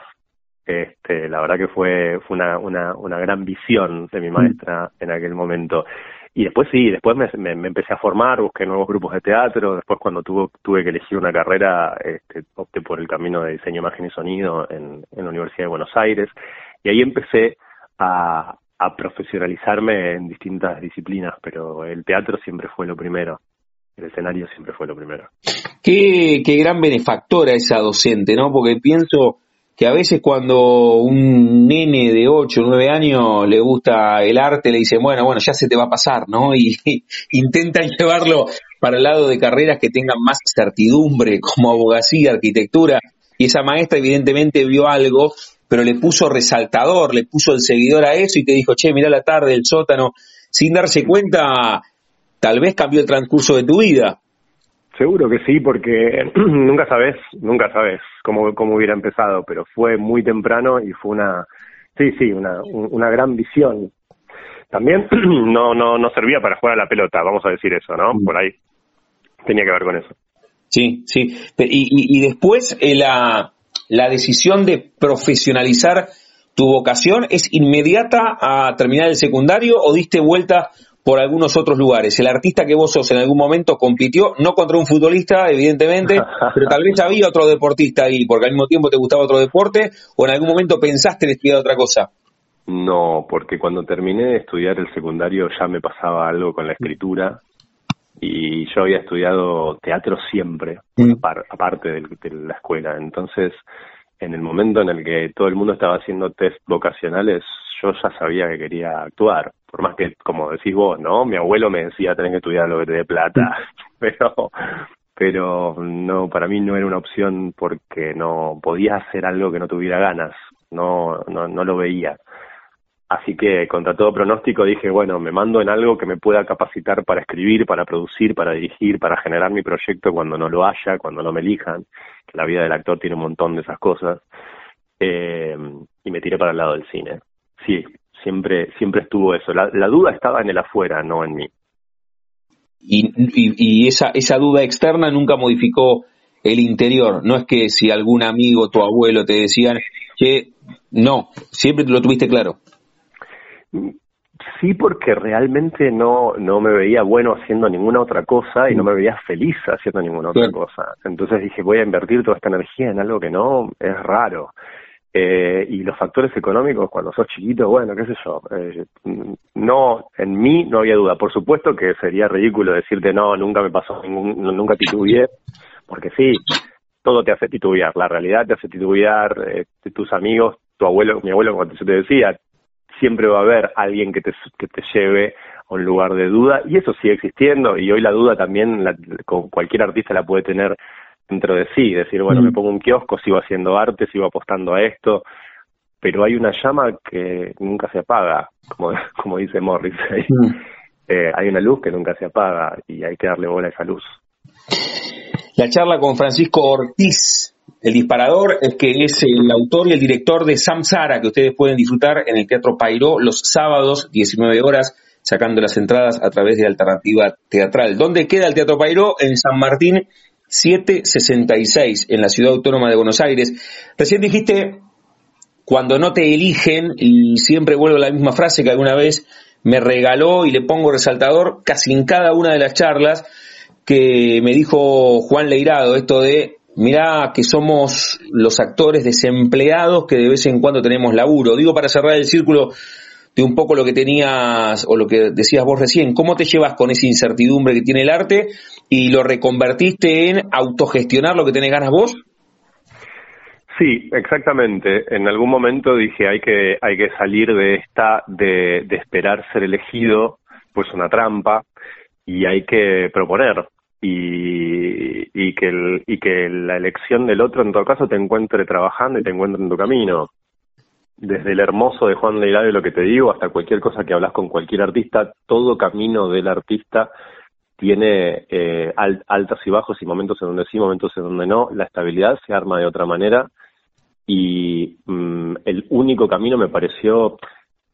Este, la verdad que fue, fue una, una, una gran visión de mi mm. maestra en aquel momento. Y después sí, después me, me, empecé a formar, busqué nuevos grupos de teatro, después cuando tuve, tuve que elegir una carrera, este, opté por el camino de diseño, imagen y sonido en, en la Universidad de Buenos Aires, y ahí empecé a, a profesionalizarme en distintas disciplinas, pero el teatro siempre fue lo primero el escenario siempre fue lo primero. Qué, qué gran benefactora esa docente, ¿no? Porque pienso que a veces cuando un nene de 8 o 9 años le gusta el arte, le dicen, bueno, bueno, ya se te va a pasar, ¿no? Y, intentan llevarlo para el lado de carreras que tengan más certidumbre, como abogacía, arquitectura. Y esa maestra evidentemente vio algo, pero le puso resaltador, le puso el seguidor a eso y te dijo, che, mira la tarde, el sótano, sin darse cuenta, tal vez cambió el transcurso de tu vida. Seguro que sí, porque nunca sabes, nunca sabes cómo, cómo hubiera empezado, pero fue muy temprano y fue una, sí, sí, una, una gran visión. También no, no, no servía para jugar a la pelota, vamos a decir eso, ¿no? Mm. Por ahí tenía que ver con eso. Sí, sí. Y, y, después eh, la, la decisión de profesionalizar tu vocación es inmediata a terminar el secundario o diste vuelta por algunos otros lugares. El artista que vos sos en algún momento compitió, no contra un futbolista, evidentemente, pero tal vez había otro deportista ahí, porque al mismo tiempo te gustaba otro deporte, o en algún momento pensaste en estudiar otra cosa. No, porque cuando terminé de estudiar el secundario ya me pasaba algo con la escritura y yo había estudiado teatro siempre, mm. aparte de, de la escuela. Entonces, en el momento en el que todo el mundo estaba haciendo test vocacionales, yo ya sabía que quería actuar, por más que, como decís vos, ¿no? Mi abuelo me decía, tenés que estudiar lo que te dé plata, pero, pero no, para mí no era una opción porque no podía hacer algo que no tuviera ganas, no, no, no lo veía. Así que contra todo pronóstico dije, bueno, me mando en algo que me pueda capacitar para escribir, para producir, para dirigir, para generar mi proyecto cuando no lo haya, cuando no me elijan, que la vida del actor tiene un montón de esas cosas. Eh, y me tiré para el lado del cine sí, siempre, siempre estuvo eso. La, duda estaba en el afuera, no en mí. Y, y, esa, esa duda externa nunca modificó el interior. No es que si algún amigo, tu abuelo te decían que no, siempre lo tuviste claro. Sí, porque realmente no, no me veía bueno haciendo ninguna otra cosa y no me veía feliz haciendo ninguna otra cosa. Entonces dije, voy a invertir toda esta energía en algo que no es raro. Eh, y los factores económicos cuando sos chiquito, bueno, qué sé yo, eh, no, en mí no había duda. Por supuesto que sería ridículo decirte no, nunca me pasó ningún, nunca titubeé, porque sí, todo te hace titubear, la realidad te hace titubear, eh, tus amigos, tu abuelo, mi abuelo, cuando yo te decía, siempre va a haber alguien que te, que te lleve a un lugar de duda, y eso sigue existiendo, y hoy la duda también, la, cualquier artista la puede tener dentro de sí, decir, bueno, me mm. pongo un kiosco, sigo haciendo arte, sigo apostando a esto, pero hay una llama que nunca se apaga, como, como dice Morris. Mm. Eh, hay una luz que nunca se apaga y hay que darle bola a esa luz. La charla con Francisco Ortiz, el disparador, es que es el autor y el director de Samsara, que ustedes pueden disfrutar en el Teatro Pairó los sábados, 19 horas, sacando las entradas a través de Alternativa Teatral. ¿Dónde queda el Teatro Pairó? En San Martín 766 en la ciudad autónoma de Buenos Aires. Recién dijiste, cuando no te eligen, y siempre vuelvo a la misma frase que alguna vez me regaló y le pongo resaltador casi en cada una de las charlas que me dijo Juan Leirado, esto de, mirá que somos los actores desempleados que de vez en cuando tenemos laburo. Digo para cerrar el círculo, de un poco lo que tenías o lo que decías vos recién. ¿Cómo te llevas con esa incertidumbre que tiene el arte y lo reconvertiste en autogestionar lo que tenés ganas vos? Sí, exactamente. En algún momento dije hay que hay que salir de esta de, de esperar ser elegido, pues una trampa y hay que proponer y, y que el, y que la elección del otro en todo caso te encuentre trabajando y te encuentre en tu camino. Desde el hermoso de Juan de lo que te digo hasta cualquier cosa que hablas con cualquier artista, todo camino del artista tiene eh, altas y bajos y momentos en donde sí, momentos en donde no. La estabilidad se arma de otra manera y mm, el único camino me pareció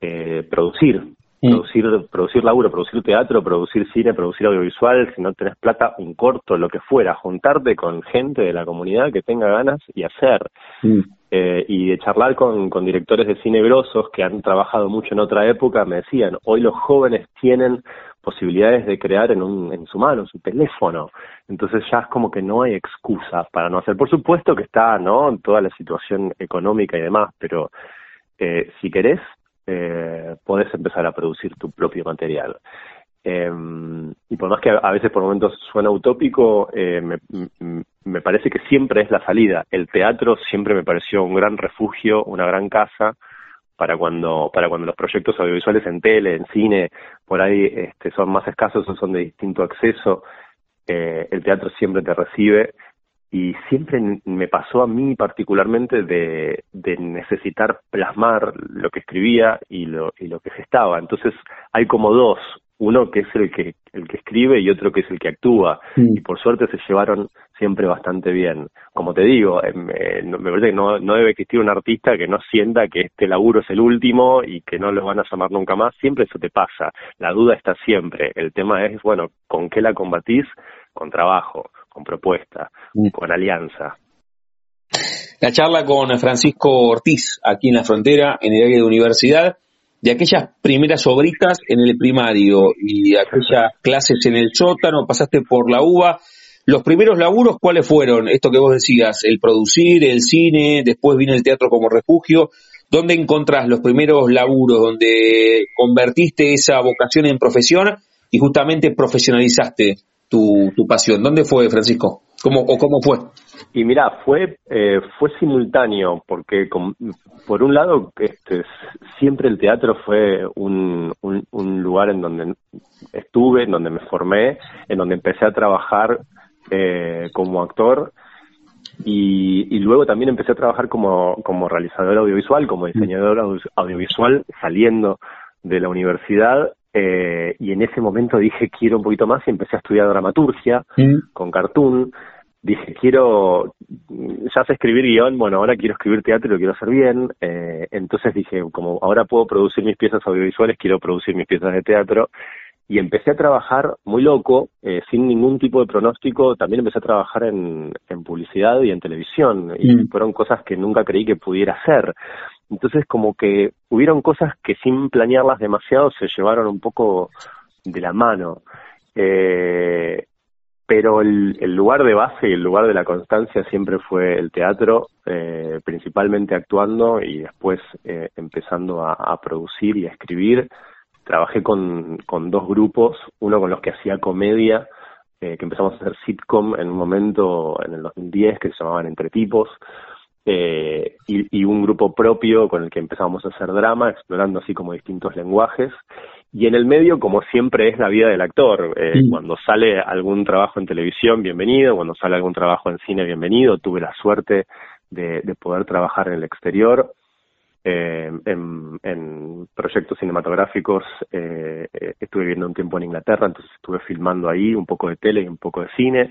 eh, producir, producir, producir laburo, producir teatro, producir cine, producir audiovisual, si no tenés plata, un corto, lo que fuera, juntarte con gente de la comunidad que tenga ganas y hacer. Mm. Eh, y de charlar con, con directores de cine grosos que han trabajado mucho en otra época, me decían, hoy los jóvenes tienen posibilidades de crear en, un, en su mano, en su teléfono. Entonces ya es como que no hay excusa para no hacer. Por supuesto que está, ¿no? Toda la situación económica y demás, pero eh, si querés, eh, podés empezar a producir tu propio material. Eh, y por más que a veces por momentos suena utópico, eh, me, me parece que siempre es la salida. El teatro siempre me pareció un gran refugio, una gran casa, para cuando para cuando los proyectos audiovisuales en tele, en cine, por ahí este, son más escasos o son de distinto acceso, eh, el teatro siempre te recibe y siempre me pasó a mí particularmente de, de necesitar plasmar lo que escribía y lo, y lo que gestaba. Entonces hay como dos, uno que es el que el que escribe y otro que es el que actúa. Y por suerte se llevaron siempre bastante bien. Como te digo em, eh, me parece que no, no debe existir un artista que no sienta que este laburo es el último y que no lo van a llamar nunca más. Siempre eso te pasa. La duda está siempre. El tema es bueno con qué la combatís con trabajo con propuesta con alianza la charla con Francisco Ortiz aquí en la frontera en el área de universidad de aquellas primeras obritas en el primario y aquellas clases en el sótano, pasaste por la uva. Los primeros laburos, ¿cuáles fueron? Esto que vos decías, el producir, el cine, después vino el teatro como refugio. ¿Dónde encontrás los primeros laburos donde convertiste esa vocación en profesión y justamente profesionalizaste tu, tu pasión? ¿Dónde fue, Francisco? ¿Cómo, ¿O cómo fue? Y mira, fue eh, fue simultáneo porque por un lado este siempre el teatro fue un, un, lugar en donde estuve, en donde me formé, en donde empecé a trabajar eh, como actor y, y, luego también empecé a trabajar como, como realizador audiovisual, como diseñador audiovisual saliendo de la universidad eh, y en ese momento dije quiero un poquito más y empecé a estudiar dramaturgia con cartoon. Dije, quiero, ya sé escribir guion, bueno, ahora quiero escribir teatro y lo quiero hacer bien, eh, entonces dije, como ahora puedo producir mis piezas audiovisuales, quiero producir mis piezas de teatro, y empecé a trabajar muy loco, eh, sin ningún tipo de pronóstico, también empecé a trabajar en, en publicidad y en televisión, y mm. fueron cosas que nunca creí que pudiera hacer. Entonces como que hubieron cosas que sin planearlas demasiado se llevaron un poco de la mano. Eh, pero el, lugar de base y el lugar de la constancia siempre fue el teatro, eh, principalmente actuando y después eh, empezando a, producir y a escribir. Trabajé con, con dos grupos, uno con los que hacía comedia, eh, que empezamos a hacer sitcom en un momento en el 2010 que se llamaban Entre Tipos, eh, y, y, un grupo propio con el que empezamos a hacer drama, explorando así como distintos lenguajes. Y en el medio, como siempre, es la vida del actor. Eh, Cuando sale algún trabajo en televisión, bienvenido. Cuando sale algún trabajo en cine, bienvenido. Tuve la suerte de, de poder trabajar en el exterior. Eh, en, en, proyectos cinematográficos eh, eh, estuve viviendo un tiempo en Inglaterra, entonces estuve filmando ahí un poco de tele y un poco de cine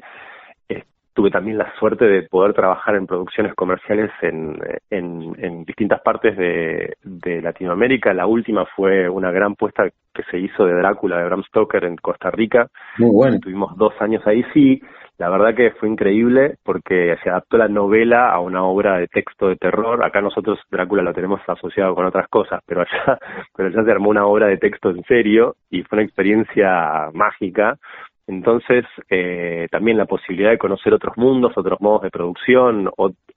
tuve también la suerte de poder trabajar en producciones comerciales en, en, distintas partes de, de, Latinoamérica. La última fue una gran puesta que se hizo de Drácula de Bram Stoker en Costa Rica. Muy bueno. Tuvimos dos años ahí, sí. La verdad que fue increíble porque se adaptó la novela a una obra de texto de terror. Acá nosotros Drácula lo tenemos asociado con otras cosas, pero allá, pero allá se armó una obra de texto en serio y fue una experiencia mágica entonces, eh, también la posibilidad de conocer otros mundos, otros modos de producción,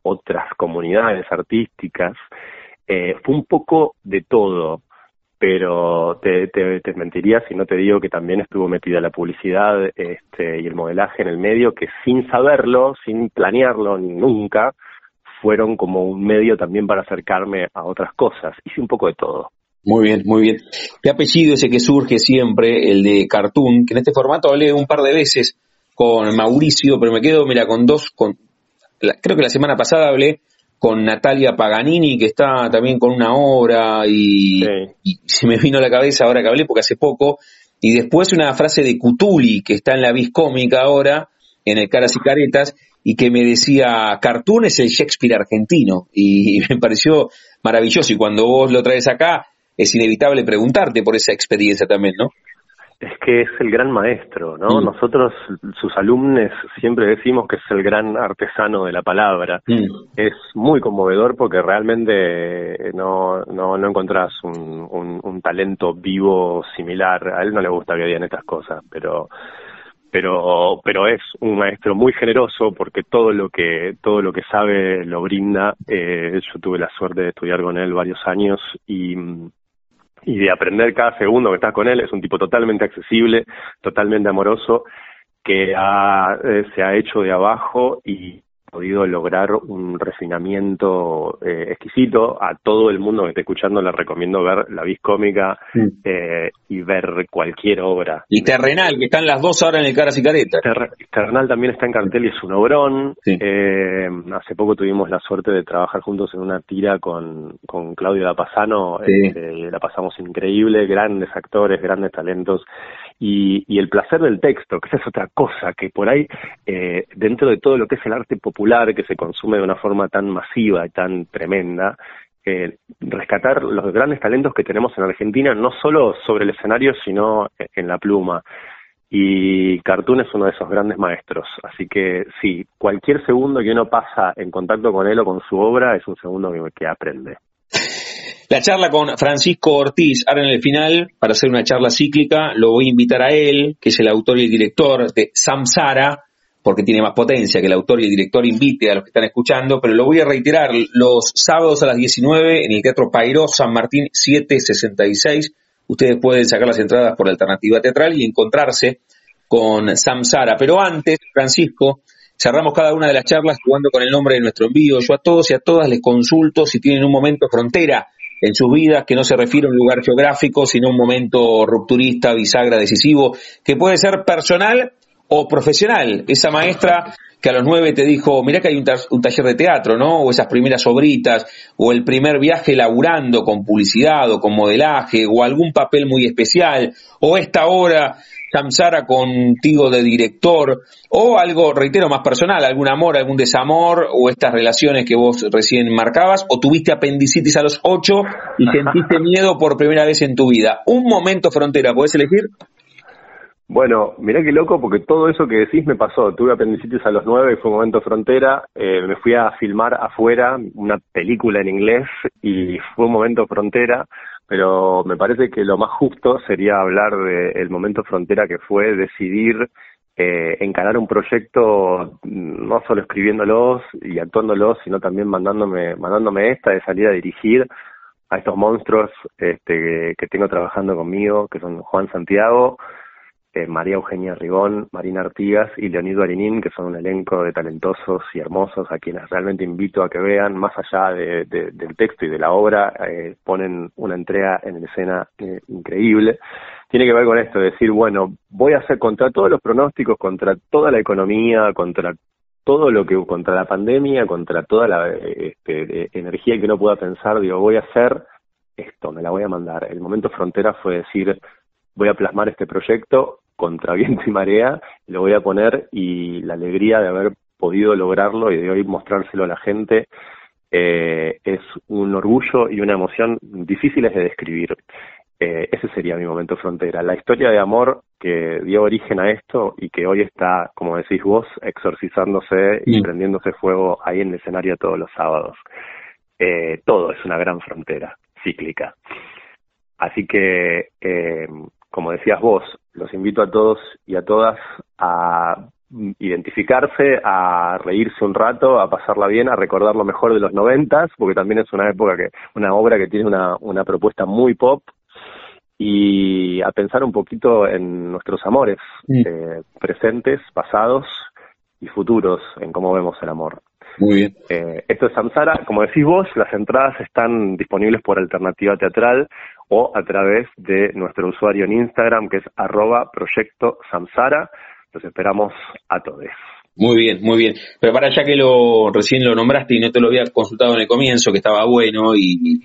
otras comunidades artísticas, eh, fue un poco de todo, pero te, te, te, mentiría si no te digo que también estuvo metida la publicidad este, y el modelaje en el medio, que sin saberlo, sin planearlo ni nunca, fueron como un medio también para acercarme a otras cosas. Hice un poco de todo. Muy bien, muy bien. ¿Qué apellido ese que surge siempre, el de Cartoon? Que en este formato hablé un par de veces con Mauricio, pero me quedo, mira, con dos, con, creo que la semana pasada hablé con Natalia Paganini, que está también con una obra y, se me vino a la cabeza ahora que hablé, porque hace poco, y después una frase de Cutuli, que está en la vis cómica ahora, en el Caras y Caretas, y que me decía, Cartoon es el Shakespeare argentino, y me pareció maravilloso, y cuando vos lo traes acá, es inevitable preguntarte por esa experiencia también, ¿no? Es que es el gran maestro, ¿no? Mm. Nosotros, sus alumnos, siempre decimos que es el gran artesano de la palabra. Mm. Es muy conmovedor porque realmente no, no, no encontrás un, un, un, talento vivo similar. A él no le gusta que digan estas cosas, pero pero pero es un maestro muy generoso porque todo lo que todo lo que sabe lo brinda eh, yo tuve la suerte de estudiar con él varios años y y de aprender cada segundo que estás con él. Es un tipo totalmente accesible, totalmente amoroso, que ha, eh, se ha hecho de abajo y podido lograr un refinamiento eh, exquisito. A todo el mundo que esté escuchando le recomiendo ver la vis cómica eh, y ver cualquier obra. Y Terrenal, que están las dos ahora en el Caras y Caretas. Terrenal también está en cartel y es un obrón. Eh, hace poco tuvimos la suerte de trabajar juntos en una tira con, con Claudio Dapasano. Este, la pasamos increíble, grandes actores, grandes talentos y, y el placer del texto, que esa es otra cosa, que por ahí, eh, dentro de todo lo que es el arte popular, que se consume de una forma tan masiva y tan tremenda, rescatar los grandes talentos que tenemos en Argentina, no solo sobre el escenario, sino en la pluma. Y Cartoon es uno de esos grandes maestros. Así que sí, cualquier segundo que uno pasa en contacto con él o con su obra es un segundo que aprende. La charla con Francisco Ortiz, ahora en el final, para hacer una charla cíclica, lo voy a invitar a él, que es el autor y el director de Samsara, porque tiene más potencia que el autor y el director invite a los que están escuchando, pero lo voy a reiterar los sábados a las 19 en el Teatro Pairo San Martín 766. Ustedes pueden sacar las entradas por alternativa teatral y encontrarse con Samsara. Pero antes, Francisco, cerramos cada una de las charlas jugando con el nombre de nuestro envío. Yo a todos y a todas les consulto si tienen un momento frontera en sus vidas, que no se refiere a un lugar geográfico, sino a un momento rupturista, bisagra, decisivo, que puede ser personal o profesional. Esa maestra que a los nueve te dijo, mira que hay un, taller de teatro, ¿no? O esas primeras obritas, o el primer viaje laburando con publicidad o con modelaje, o algún papel muy especial, o esta hora Samsara contigo de director, o algo, reitero, más personal, algún amor, algún desamor, o estas relaciones que vos recién marcabas, o tuviste apendicitis a los ocho y sentiste miedo por primera vez en tu vida. Un momento frontera, ¿podés elegir? Bueno, mirá qué loco, porque todo eso que decís me pasó. Tuve apendicitis a los nueve y fue un momento frontera. Eh, me fui a filmar afuera una película en inglés y fue un momento frontera pero me parece que lo más justo sería hablar del momento frontera que fue decidir eh, encarar un proyecto mm, no solo escribiéndolos y actuándolos, sino también mandándome, mandándome esta de salir a dirigir a estos monstruos este, que tengo trabajando conmigo, que son Juan Santiago, eh, María Eugenia Rigón, Marina Artigas y Leonido Arinín, que son un elenco de talentosos y hermosos a quienes realmente invito a que vean, más allá de, del texto y de la obra, eh, ponen una entrega en escena eh, increíble. Tiene que ver con esto, de decir, bueno, voy a hacer contra todos los pronósticos, contra toda la economía, contra todo lo que, contra la pandemia, contra toda la este, energía que no pueda pensar, digo, voy a hacer esto, me la voy a mandar. El momento frontera fue decir, voy a plasmar este proyecto contra viento y marea, lo voy a poner y la alegría de haber podido lograrlo y de hoy mostrárselo a la gente eh, es un orgullo y una emoción difíciles de describir. Eh, ese sería mi momento frontera. La historia de amor que dio origen a esto y que hoy está, como decís vos, exorcizándose y prendiéndose fuego ahí en el escenario todos los sábados. Eh, todo es una gran frontera cíclica. Así que eh, como decías vos, los invito a todos y a todas a identificarse, a reírse un rato, a pasarla bien, a recordar lo mejor de los noventas, porque también es una época que, una obra que tiene una, una propuesta muy pop, y a pensar un poquito en nuestros amores eh, presentes, pasados y futuros, en cómo vemos el amor. Muy bien. Eh, esto es Samsara, como decís vos, las entradas están disponibles por alternativa teatral o a través de nuestro usuario en Instagram que es arroba proyecto Samsara. Los esperamos a todos. Muy bien, muy bien. Pero para ya que lo recién lo nombraste y no te lo había consultado en el comienzo, que estaba bueno y,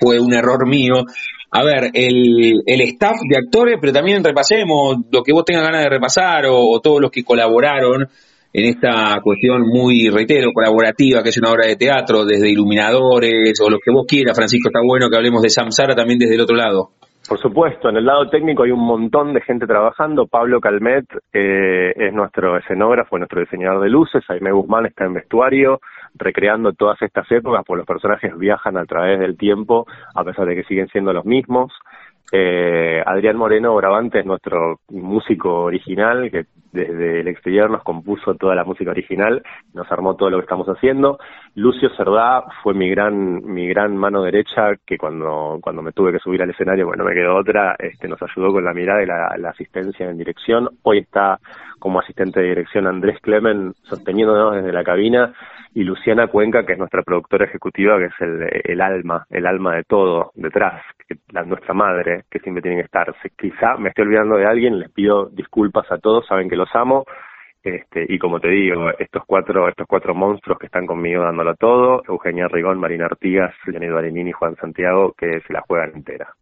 fue un error mío. A ver, el, el, staff de actores, pero también repasemos lo que vos tengas ganas de repasar o, todos los que colaboraron en esta cuestión muy, reitero, colaborativa, que es una obra de teatro, desde iluminadores o lo que vos quieras, Francisco, está bueno que hablemos de Samsara también desde el otro lado. Por supuesto, en el lado técnico hay un montón de gente trabajando. Pablo Calmet eh, es nuestro escenógrafo, nuestro diseñador de luces. Jaime Guzmán está en vestuario, recreando todas estas épocas, pues los personajes viajan a través del tiempo, a pesar de que siguen siendo los mismos. Eh, Adrián Moreno Bravante es nuestro músico original, que desde el exterior nos compuso toda la música original, nos armó todo lo que estamos haciendo. Lucio Cerdá fue mi gran, mi gran mano derecha, que cuando, cuando me tuve que subir al escenario, bueno, me quedó otra, este, nos ayudó con la mirada y la, la asistencia en dirección. Hoy está como asistente de dirección Andrés Clemen, sosteniéndonos desde la cabina, y Luciana Cuenca, que es nuestra productora ejecutiva, que es el, el alma, el alma de todo detrás, la, nuestra madre, que siempre tiene que estar. Quizá me estoy olvidando de alguien, les pido disculpas a todos, saben que los amo. Este, y como te digo, estos cuatro, estos cuatro monstruos que están conmigo dándolo todo, Eugenia Rigón, Marina Artigas, Leonido Arenini y Juan Santiago, que se la juegan entera.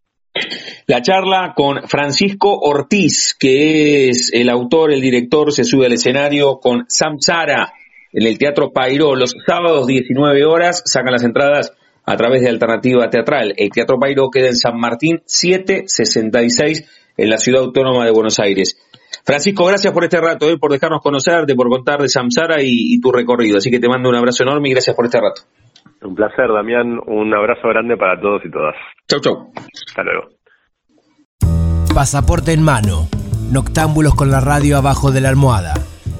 La charla con Francisco Ortiz, que es el autor, el director, se sube al escenario con Samsara en el Teatro Pairó los sábados 19 horas, sacan las entradas a través de Alternativa Teatral. El Teatro Pairó queda en San Martín 766 en la Ciudad Autónoma de Buenos Aires. Francisco, gracias por este rato, eh, por dejarnos conocerte, por contar de Samsara y, y tu recorrido. Así que te mando un abrazo enorme y gracias por este rato. Un placer, Damián. Un abrazo grande para todos y todas. Chau, chau. Hasta luego. Pasaporte en mano. Noctámbulos con la radio abajo de la almohada.